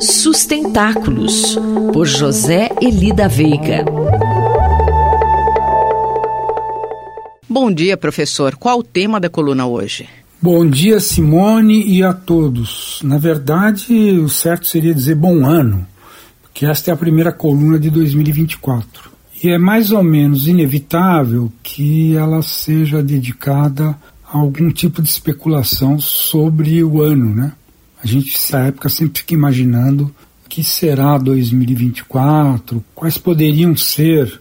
Sustentáculos, por José Elida Veiga. Bom dia, professor. Qual o tema da coluna hoje? Bom dia, Simone, e a todos. Na verdade, o certo seria dizer bom ano, porque esta é a primeira coluna de 2024. E é mais ou menos inevitável que ela seja dedicada a algum tipo de especulação sobre o ano, né? A gente, nessa época, sempre fica imaginando o que será 2024, quais poderiam ser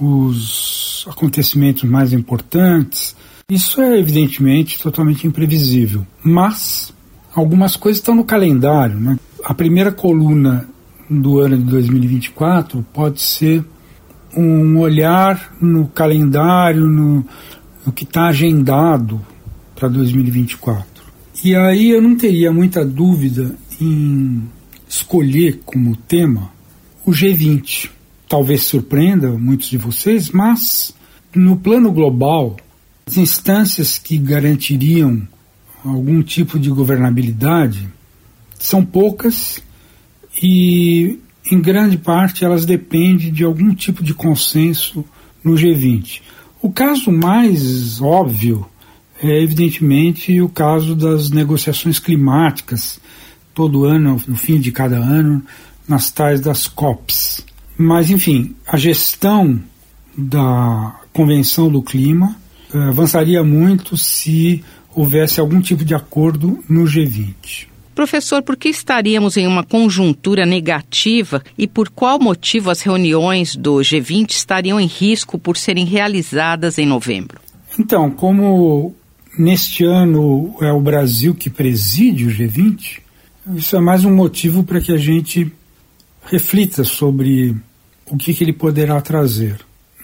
os acontecimentos mais importantes. Isso é evidentemente totalmente imprevisível, mas algumas coisas estão no calendário. Né? A primeira coluna do ano de 2024 pode ser um olhar no calendário, no, no que está agendado para 2024. E aí eu não teria muita dúvida em escolher como tema o G20 talvez surpreenda muitos de vocês, mas no plano global, as instâncias que garantiriam algum tipo de governabilidade são poucas e, em grande parte, elas dependem de algum tipo de consenso no G20. O caso mais óbvio é, evidentemente, o caso das negociações climáticas, todo ano, no fim de cada ano, nas tais das COPs. Mas, enfim, a gestão da Convenção do Clima eh, avançaria muito se houvesse algum tipo de acordo no G20. Professor, por que estaríamos em uma conjuntura negativa e por qual motivo as reuniões do G20 estariam em risco por serem realizadas em novembro? Então, como neste ano é o Brasil que preside o G20, isso é mais um motivo para que a gente reflita sobre o que, que ele poderá trazer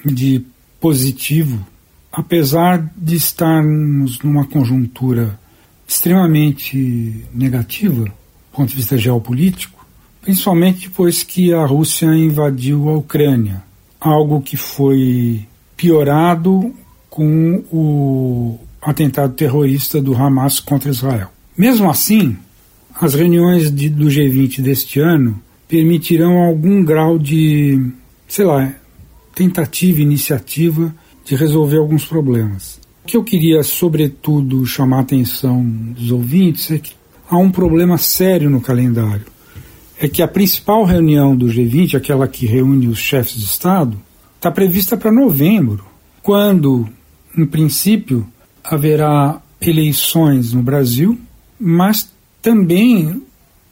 de positivo, apesar de estarmos numa conjuntura extremamente negativa do ponto de vista geopolítico, principalmente depois que a Rússia invadiu a Ucrânia, algo que foi piorado com o atentado terrorista do Hamas contra Israel. Mesmo assim, as reuniões de, do G20 deste ano permitirão algum grau de, sei lá, tentativa, iniciativa de resolver alguns problemas. O que eu queria, sobretudo, chamar a atenção dos ouvintes é que há um problema sério no calendário. É que a principal reunião do G20, aquela que reúne os chefes de Estado, está prevista para novembro, quando, em princípio, haverá eleições no Brasil, mas também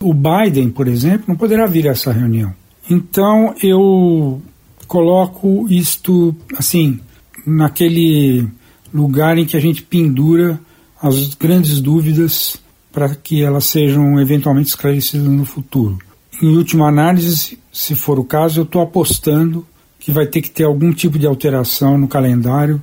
o Biden, por exemplo, não poderá vir a essa reunião. Então eu coloco isto assim naquele lugar em que a gente pendura as grandes dúvidas para que elas sejam eventualmente esclarecidas no futuro. Em última análise, se for o caso, eu estou apostando que vai ter que ter algum tipo de alteração no calendário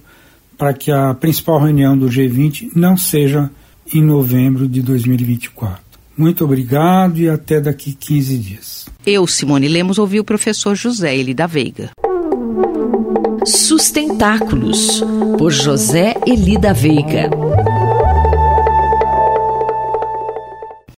para que a principal reunião do G20 não seja em novembro de 2024. Muito obrigado e até daqui 15 dias. Eu, Simone Lemos, ouvi o professor José Eli Veiga. Sustentáculos, por José Eli Veiga.